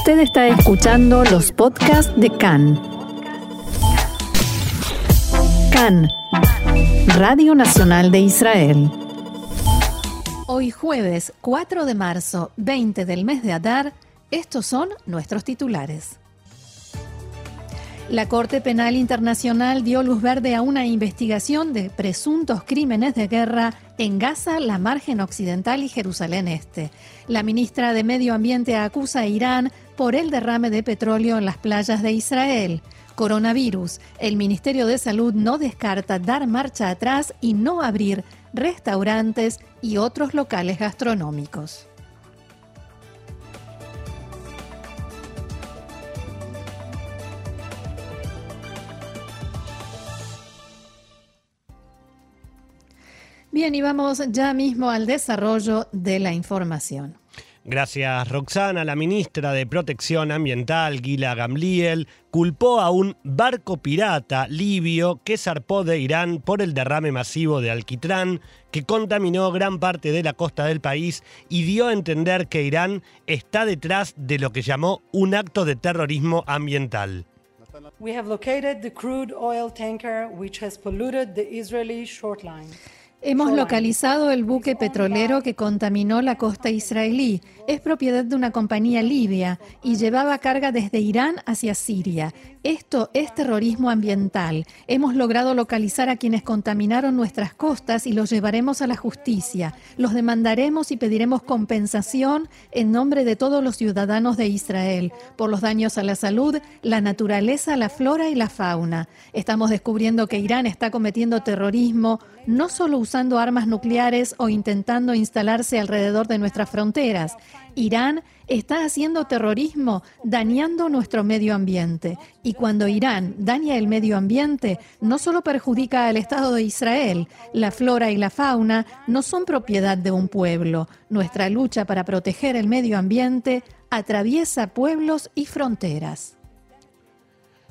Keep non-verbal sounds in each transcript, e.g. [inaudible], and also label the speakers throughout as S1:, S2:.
S1: Usted está escuchando los podcasts de CAN. CAN, Radio Nacional de Israel. Hoy jueves 4 de marzo, 20 del mes de Adar, estos son nuestros titulares. La Corte Penal Internacional dio luz verde a una investigación de presuntos crímenes de guerra en Gaza, la margen occidental y Jerusalén Este. La ministra de Medio Ambiente acusa a Irán por el derrame de petróleo en las playas de Israel. Coronavirus. El Ministerio de Salud no descarta dar marcha atrás y no abrir restaurantes y otros locales gastronómicos. Bien, y vamos ya mismo al desarrollo de la información.
S2: Gracias, Roxana. La ministra de Protección Ambiental, Gila Gamliel, culpó a un barco pirata libio que zarpó de Irán por el derrame masivo de alquitrán que contaminó gran parte de la costa del país y dio a entender que Irán está detrás de lo que llamó un acto de terrorismo ambiental.
S3: We have located the crude oil tanker which has polluted the Israeli shoreline.
S1: Hemos localizado el buque petrolero que contaminó la costa israelí. Es propiedad de una compañía libia y llevaba carga desde Irán hacia Siria. Esto es terrorismo ambiental. Hemos logrado localizar a quienes contaminaron nuestras costas y los llevaremos a la justicia. Los demandaremos y pediremos compensación en nombre de todos los ciudadanos de Israel por los daños a la salud, la naturaleza, la flora y la fauna. Estamos descubriendo que Irán está cometiendo terrorismo no solo usando armas nucleares o intentando instalarse alrededor de nuestras fronteras. Irán está haciendo terrorismo dañando nuestro medio ambiente. Y cuando Irán daña el medio ambiente, no solo perjudica al Estado de Israel, la flora y la fauna no son propiedad de un pueblo. Nuestra lucha para proteger el medio ambiente atraviesa pueblos y fronteras.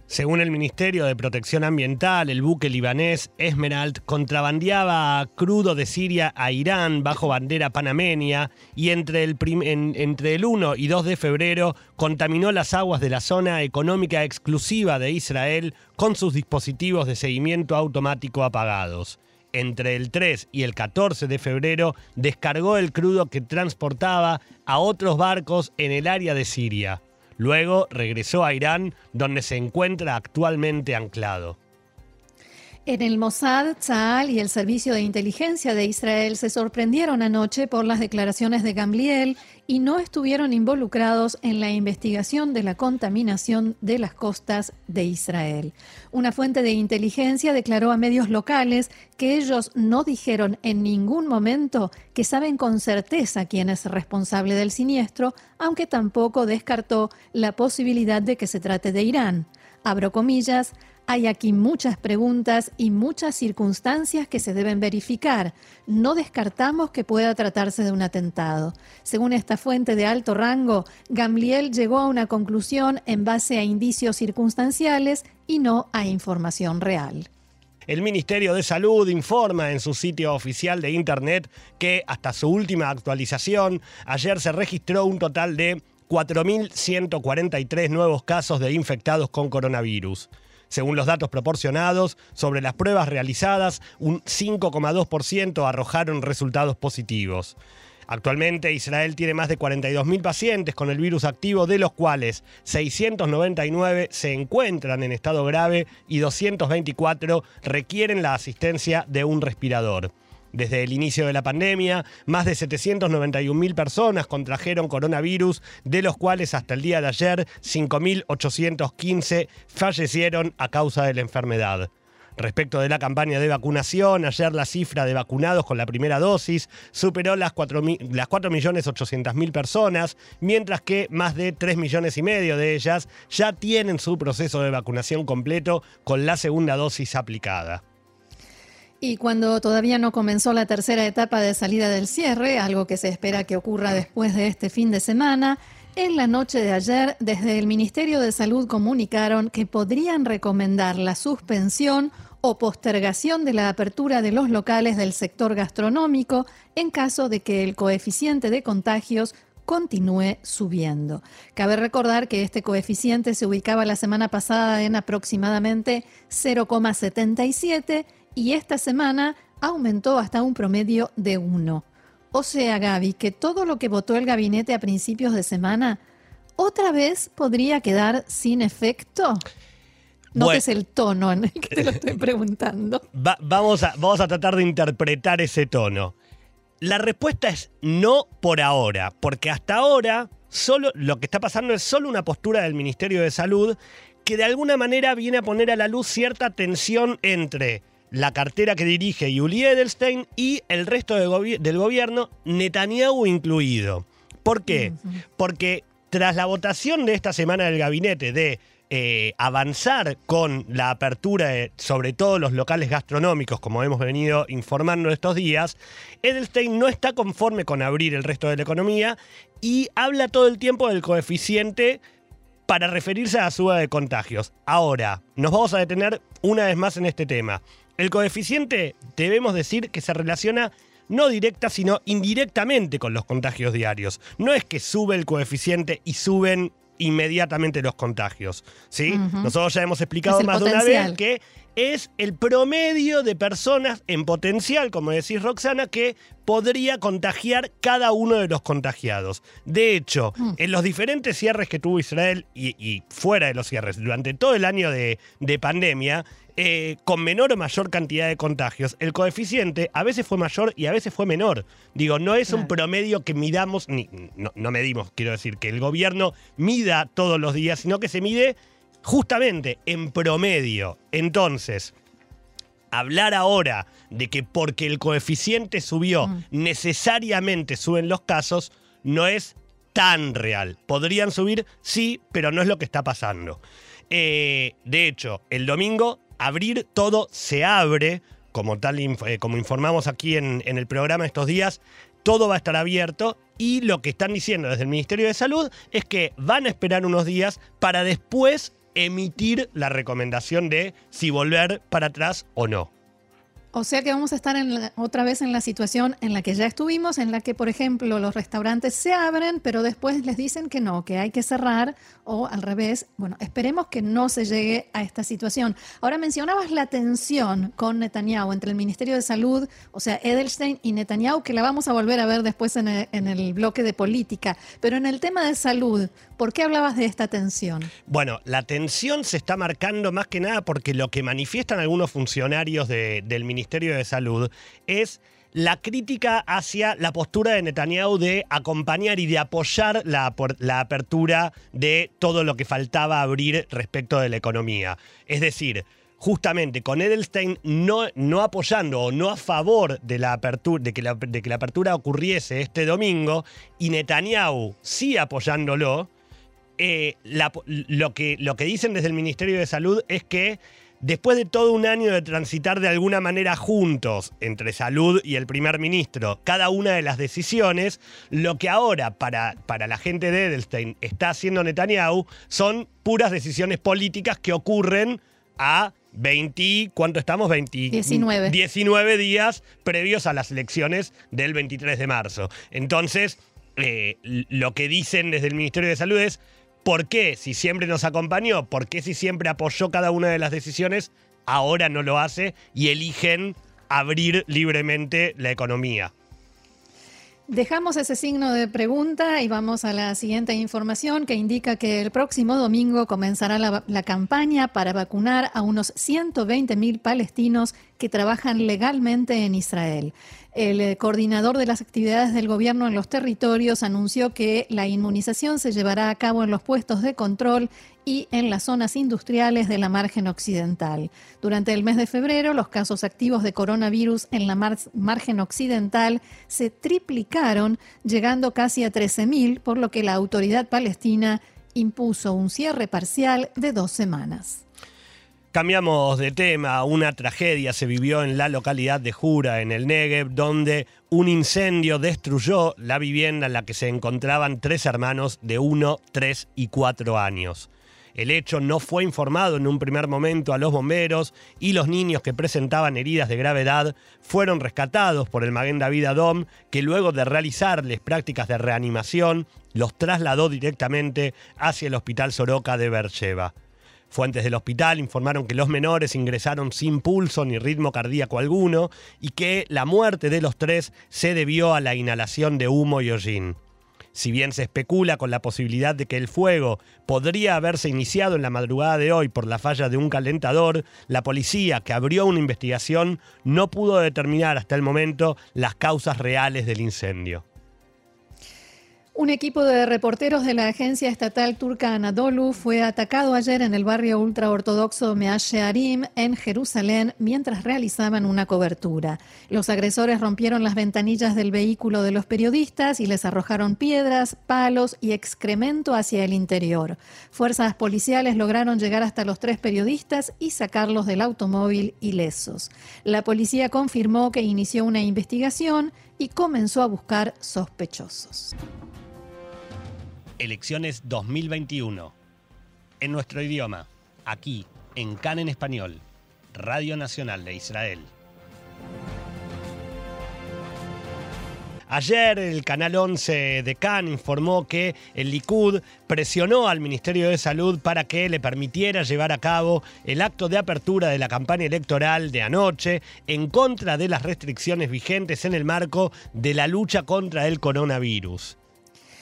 S2: Según el Ministerio de Protección Ambiental, el buque libanés Esmeralda contrabandeaba crudo de Siria a Irán bajo bandera panameña y entre el, entre el 1 y 2 de febrero contaminó las aguas de la zona económica exclusiva de Israel con sus dispositivos de seguimiento automático apagados. Entre el 3 y el 14 de febrero descargó el crudo que transportaba a otros barcos en el área de Siria. Luego regresó a Irán, donde se encuentra actualmente anclado.
S1: En el Mossad, Tzal y el Servicio de Inteligencia de Israel se sorprendieron anoche por las declaraciones de Gamliel y no estuvieron involucrados en la investigación de la contaminación de las costas de Israel. Una fuente de inteligencia declaró a medios locales que ellos no dijeron en ningún momento que saben con certeza quién es responsable del siniestro, aunque tampoco descartó la posibilidad de que se trate de Irán. Abro comillas, hay aquí muchas preguntas y muchas circunstancias que se deben verificar. No descartamos que pueda tratarse de un atentado. Según esta fuente de alto rango, Gamliel llegó a una conclusión en base a indicios circunstanciales y no a información real.
S2: El Ministerio de Salud informa en su sitio oficial de Internet que hasta su última actualización, ayer se registró un total de 4.143 nuevos casos de infectados con coronavirus. Según los datos proporcionados, sobre las pruebas realizadas, un 5,2% arrojaron resultados positivos. Actualmente Israel tiene más de 42.000 pacientes con el virus activo, de los cuales 699 se encuentran en estado grave y 224 requieren la asistencia de un respirador. Desde el inicio de la pandemia, más de 791.000 personas contrajeron coronavirus, de los cuales hasta el día de ayer 5.815 fallecieron a causa de la enfermedad. Respecto de la campaña de vacunación, ayer la cifra de vacunados con la primera dosis superó las 4.800.000 personas, mientras que más de 3 millones y medio de ellas ya tienen su proceso de vacunación completo con la segunda dosis aplicada.
S1: Y cuando todavía no comenzó la tercera etapa de salida del cierre, algo que se espera que ocurra después de este fin de semana, en la noche de ayer, desde el Ministerio de Salud comunicaron que podrían recomendar la suspensión o postergación de la apertura de los locales del sector gastronómico en caso de que el coeficiente de contagios continúe subiendo. Cabe recordar que este coeficiente se ubicaba la semana pasada en aproximadamente 0,77 y esta semana aumentó hasta un promedio de 1. O sea, Gaby, que todo lo que votó el gabinete a principios de semana otra vez podría quedar sin efecto. No es el tono en el que te lo estoy preguntando. [laughs]
S2: vamos, a, vamos a tratar de interpretar ese tono. La respuesta es no por ahora, porque hasta ahora solo lo que está pasando es solo una postura del Ministerio de Salud que de alguna manera viene a poner a la luz cierta tensión entre la cartera que dirige Yuli Edelstein y el resto del gobierno, Netanyahu incluido. ¿Por qué? Porque tras la votación de esta semana del gabinete de eh, avanzar con la apertura de, sobre todo los locales gastronómicos, como hemos venido informando estos días, Edelstein no está conforme con abrir el resto de la economía y habla todo el tiempo del coeficiente para referirse a la suba de contagios. Ahora, nos vamos a detener una vez más en este tema. El coeficiente, debemos decir que se relaciona no directa, sino indirectamente con los contagios diarios. No es que sube el coeficiente y suben inmediatamente los contagios. ¿sí? Nosotros ya hemos explicado más de una vez que es el promedio de personas en potencial, como decís Roxana, que podría contagiar cada uno de los contagiados. De hecho, mm. en los diferentes cierres que tuvo Israel y, fuera de los cierres, durante todo el año de, de pandemia, eh, con menor o mayor cantidad de contagios, el coeficiente a veces fue mayor y a veces fue menor. Digo, no es un promedio que midamos, ni, no, no medimos, quiero decir, que el gobierno mida todos los días, sino que se mide justamente en promedio. Entonces, hablar ahora de que porque el coeficiente subió mm. necesariamente suben los casos, no es tan real. Podrían subir, sí, pero no es lo que está pasando. Eh, de hecho, el domingo abrir todo se abre, como tal eh, como informamos aquí en, en el programa estos días, todo va a estar abierto y lo que están diciendo desde el Ministerio de Salud es que van a esperar unos días para después emitir la recomendación de si volver para atrás o no.
S1: O sea que vamos a estar otra vez en la situación en la que ya estuvimos, en la que, por ejemplo, los restaurantes se abren, pero después les dicen que no, que hay que cerrar, o al revés. Bueno, esperemos que no se llegue a esta situación. Ahora mencionabas la tensión con Netanyahu entre el Ministerio de Salud, o sea, Edelstein y Netanyahu, que la vamos a volver a ver después en el, en el bloque de política. Pero en el tema de salud, ¿por qué hablabas de esta tensión?
S2: Bueno, la tensión se está marcando más que nada porque lo que manifiestan algunos funcionarios del Ministerio de Salud es la crítica hacia la postura de Netanyahu de acompañar y de apoyar la, la, apertura de todo lo que faltaba abrir respecto de la economía. Es decir, justamente con Edelstein no, apoyando o no a favor de, la apertura, de que la apertura ocurriese este domingo y Netanyahu sí apoyándolo, eh, lo, que, lo que dicen desde el Ministerio de Salud es que Después de todo un año de transitar de alguna manera juntos entre salud y el primer ministro cada una de las decisiones, lo que ahora para, para la gente de Edelstein está haciendo Netanyahu son puras decisiones políticas que ocurren a 20, ¿cuánto estamos? 20,
S1: 19.
S2: 19 días previos a las elecciones del 23 de marzo. Entonces, eh, lo que dicen desde el Ministerio de Salud es, ¿Por qué? Si siempre nos acompañó, ¿por qué si siempre apoyó cada una de las decisiones, ahora no lo hace y eligen abrir libremente la economía?
S1: Dejamos ese signo de pregunta y vamos a la siguiente información que indica que el próximo domingo comenzará la, campaña para vacunar a unos 120 mil palestinos que trabajan legalmente en Israel. El eh, coordinador de las actividades del gobierno en los territorios anunció que la inmunización se llevará a cabo en los puestos de control y en las zonas industriales de la margen occidental. Durante el mes de febrero, los casos activos de coronavirus en la margen occidental se triplicaron, llegando casi a 13.000, por lo que la autoridad palestina impuso un cierre parcial de dos semanas.
S2: Cambiamos de tema. Una tragedia se vivió en la localidad de Jura, en el Negev, donde un incendio destruyó la vivienda en la que se encontraban tres hermanos de 1, 3 y 4 años. El hecho no fue informado en un primer momento a los bomberos y los niños que presentaban heridas de gravedad fueron rescatados por el Maguen David Adom, que luego de realizarles prácticas de reanimación los trasladó directamente hacia el Hospital Soroka de Bercheva. Fuentes del hospital informaron que los menores ingresaron sin pulso ni ritmo cardíaco alguno y que la muerte de los tres se debió a la inhalación de humo y hollín. Si bien se especula con la posibilidad de que el fuego podría haberse iniciado en la madrugada de hoy por la falla de un calentador, la policía que abrió una investigación no pudo determinar hasta el momento las causas reales del incendio.
S1: Un equipo de reporteros de la agencia estatal turca Anadolu fue atacado ayer en el barrio ultraortodoxo Meashearim en Jerusalén mientras realizaban una cobertura. Los agresores rompieron las ventanillas del vehículo de los periodistas y les arrojaron piedras, palos y excremento hacia el interior. Fuerzas policiales lograron llegar hasta los tres periodistas y sacarlos del automóvil ilesos. La policía confirmó que inició una investigación y comenzó a buscar sospechosos.
S2: Elecciones 2021. En nuestro idioma, aquí, en CAN en español, Radio Nacional de Israel. Ayer el canal 11 de CAN informó que el Likud presionó al Ministerio de Salud para que le permitiera llevar a cabo el acto de apertura de la campaña electoral de anoche en contra de las restricciones vigentes en el marco de la lucha contra el coronavirus.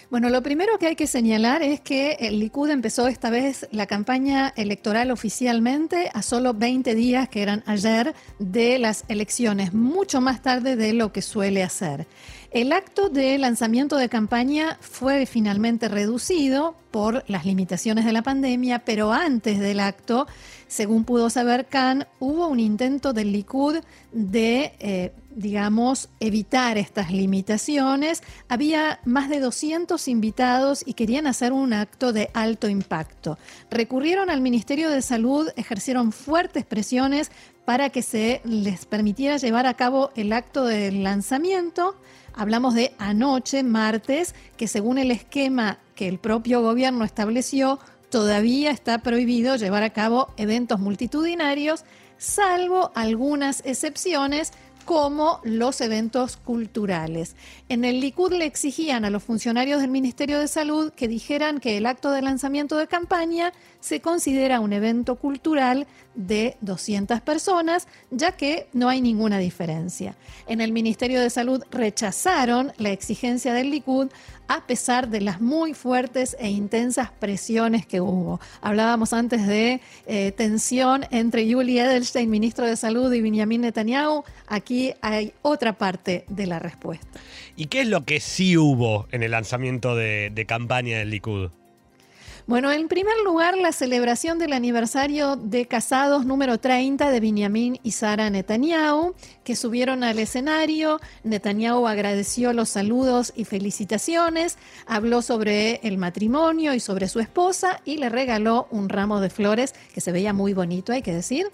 S1: Bueno, lo primero que hay que señalar es que el Likud empezó esta vez la campaña electoral oficialmente a solo 20 días, que eran ayer, de las elecciones, mucho más tarde de lo que suele hacer. El acto de lanzamiento de campaña fue finalmente reducido por las limitaciones de la pandemia, pero antes del acto, según pudo saber Khan, hubo un intento del Likud de... Eh, digamos, evitar estas limitaciones. Había más de 200 invitados y querían hacer un acto de alto impacto. Recurrieron al Ministerio de Salud, ejercieron fuertes presiones para que se les permitiera llevar a cabo el acto de lanzamiento. Hablamos de anoche, martes, que según el esquema que el propio gobierno estableció, todavía está prohibido llevar a cabo eventos multitudinarios, salvo algunas excepciones como los eventos culturales. En el Likud le exigían a los funcionarios del Ministerio de Salud que dijeran que el acto de lanzamiento de campaña se considera un evento cultural de 200 personas, ya que no hay ninguna diferencia. En el Ministerio de Salud rechazaron la exigencia del Likud a pesar de las muy fuertes e intensas presiones que hubo. Hablábamos antes de eh, tensión entre Yuli Edelstein, ministro de Salud, y Benjamin Netanyahu. Aquí hay otra parte de la respuesta.
S2: ¿Y qué es lo que sí hubo en el lanzamiento de, de campaña del Likud?
S1: Bueno, en primer lugar, la celebración del aniversario de casados número 30 de Benjamin y Sara Netanyahu, que subieron al escenario. Netanyahu agradeció los saludos y felicitaciones, habló sobre el matrimonio y sobre su esposa y le regaló un ramo de flores que se veía muy bonito, hay que decir.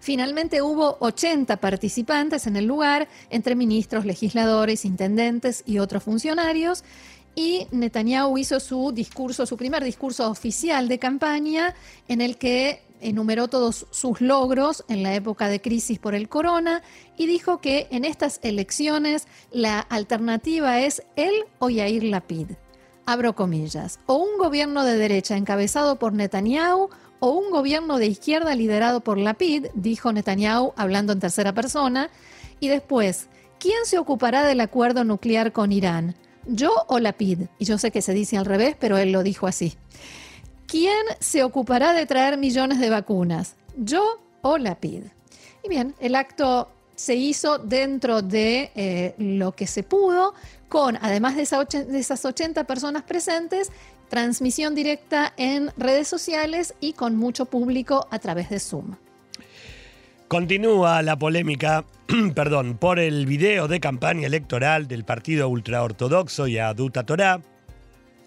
S1: Finalmente hubo 80 participantes en el lugar, entre ministros, legisladores, intendentes y otros funcionarios, y Netanyahu hizo su discurso, su primer discurso oficial de campaña, en el que enumeró todos sus logros en la época de crisis por el corona y dijo que en estas elecciones la alternativa es él o Yair Lapid. Abro comillas. O un gobierno de derecha encabezado por Netanyahu o un gobierno de izquierda liderado por Lapid, dijo Netanyahu hablando en tercera persona. Y después, ¿quién se ocupará del acuerdo nuclear con Irán? ¿Yo o la PID? Y yo sé que se dice al revés, pero él lo dijo así. ¿Quién se ocupará de traer millones de vacunas? ¿Yo o la PID? Y bien, el acto se hizo dentro de eh, lo que se pudo, con, además de, de esas 80 personas presentes, transmisión directa en redes sociales y con mucho público a través de Zoom.
S2: Continúa la polémica, [clears throat] perdón, por el video de campaña electoral del partido ultraortodoxo Yaduta Torá,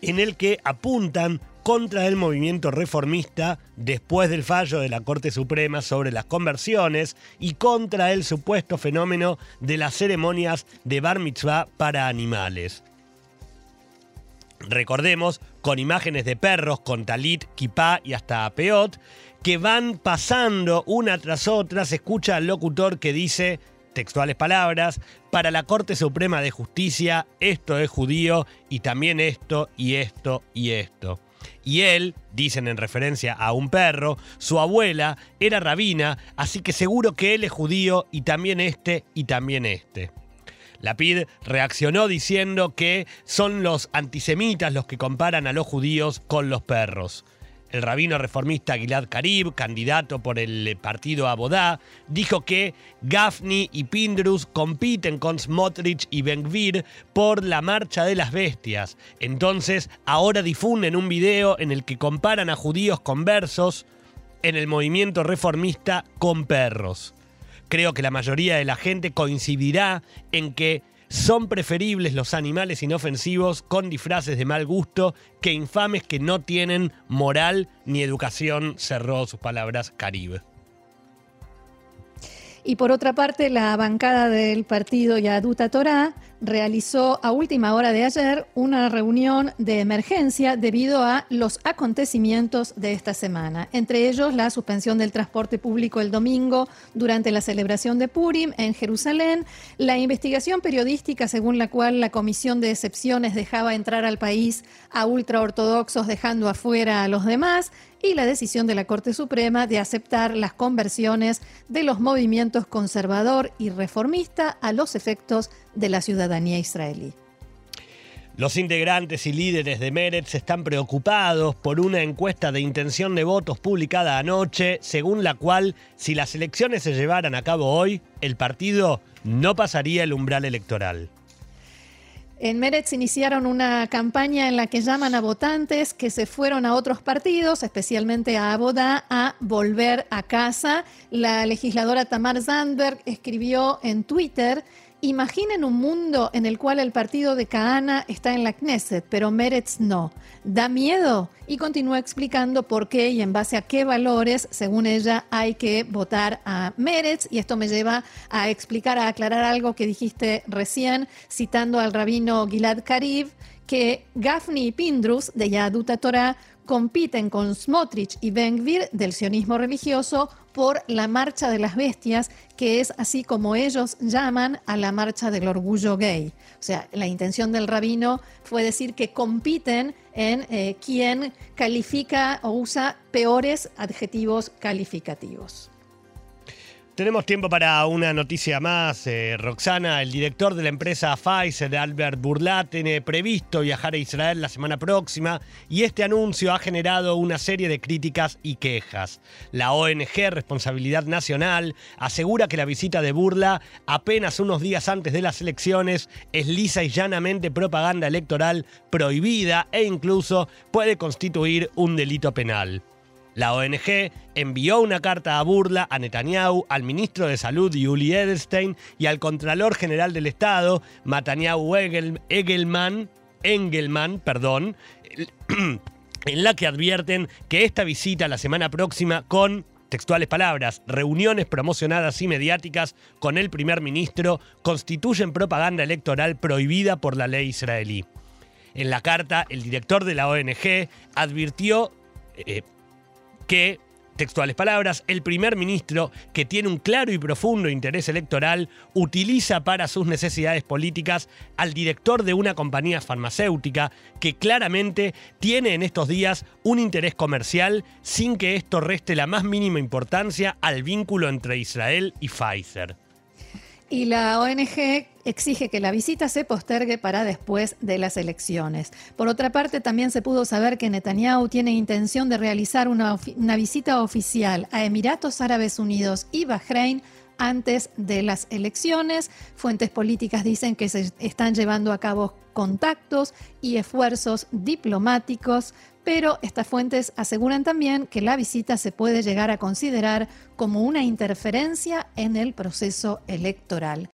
S2: en el que apuntan contra el movimiento reformista después del fallo de la Corte Suprema sobre las conversiones y contra el supuesto fenómeno de las ceremonias de bar mitzvah para animales. recordemos, con imágenes de perros, con talit, kipá y hasta peot, que van pasando una tras otra. Se escucha al locutor que dice, textuales palabras, para la Corte Suprema de Justicia esto es judío y también esto y esto y esto. Y él, dicen en referencia a un perro, su abuela era rabina, así que seguro que él es judío y también este y también este. La PID reaccionó diciendo que son los antisemitas los que comparan a los judíos con los perros. El rabino reformista Gilad Karib, candidato por el partido Abodá, dijo que Gafni y Pindrus compiten con Smotrich y Ben-Gvir por la marcha de las bestias. Entonces, ahora difunden un video en el que comparan a judíos conversos en el movimiento reformista con perros. Creo que la mayoría de la gente coincidirá en que son preferibles los animales inofensivos con disfraces de mal gusto que infames que no tienen moral ni educación, cerró sus palabras Caribe.
S1: Y por otra parte, la bancada del partido Yaduta Torá realizó a última hora de ayer una reunión de emergencia debido a los acontecimientos de esta semana, entre ellos la suspensión del transporte público el domingo durante la celebración de Purim en Jerusalén, la investigación periodística según la cual la Comisión de Excepciones dejaba entrar al país a ultraortodoxos dejando afuera a los demás y la decisión de la Corte Suprema de aceptar las conversiones de los movimientos conservador y reformista a los efectos de la ciudadanía israelí.
S2: Los integrantes y líderes de Meretz están preocupados por una encuesta de intención de votos publicada anoche, según la cual, si las elecciones se llevaran a cabo hoy, el partido no pasaría el umbral electoral.
S1: En Meretz iniciaron una campaña en la que llaman a votantes que se fueron a otros partidos, especialmente a Abodá, a volver a casa. La legisladora Tamar Zandberg escribió en Twitter Imaginen un mundo en el cual el partido de Kahana está en la Knesset, pero Meretz no. ¿Da miedo? Y continúa explicando por qué y en base a qué valores, según ella, hay que votar a Meretz. Y esto me lleva a explicar, a aclarar algo que dijiste recién, citando al rabino Gilad Karib, que Gafni y Pindrus de Yaduta Torah compiten con Smotrich y Ben-Gvir del sionismo religioso por la marcha de las bestias, que es así como ellos llaman a la marcha del orgullo gay. O sea, la intención del rabino fue decir que compiten en eh, quien califica o usa peores adjetivos calificativos.
S2: Tenemos tiempo para una noticia más. Eh, Roxana, el director de la empresa Pfizer, Albert Burlat, tiene previsto viajar a Israel la semana próxima y este anuncio ha generado una serie de críticas y quejas. La ONG Responsabilidad Nacional asegura que la visita de Burla, apenas unos días antes de las elecciones, es lisa y llanamente propaganda electoral prohibida e incluso puede constituir un delito penal. La ONG envió una carta a burla a Netanyahu, al ministro de Salud Yuli Edelstein y al Contralor General del Estado, Netanyahu Egelman, Engelman, perdón, en la que advierten que esta visita la semana próxima con textuales palabras, reuniones promocionadas y mediáticas con el primer ministro constituyen propaganda electoral prohibida por la ley israelí. En la carta, el director de la ONG advirtió eh, que, textuales palabras, el primer ministro, que tiene un claro y profundo interés electoral, utiliza para sus necesidades políticas al director de una compañía farmacéutica que claramente tiene en estos días un interés comercial sin que esto reste la más mínima importancia al vínculo entre Israel y Pfizer.
S1: Y la ONG exige que la visita se postergue para después de las elecciones. Por otra parte, también se pudo saber que Netanyahu tiene intención de realizar una, visita oficial a Emiratos Árabes Unidos y Bahrein antes de las elecciones. Fuentes políticas dicen que se están llevando a cabo contactos y esfuerzos diplomáticos pero estas fuentes aseguran también que la visita se puede llegar a considerar como una interferencia en el proceso electoral.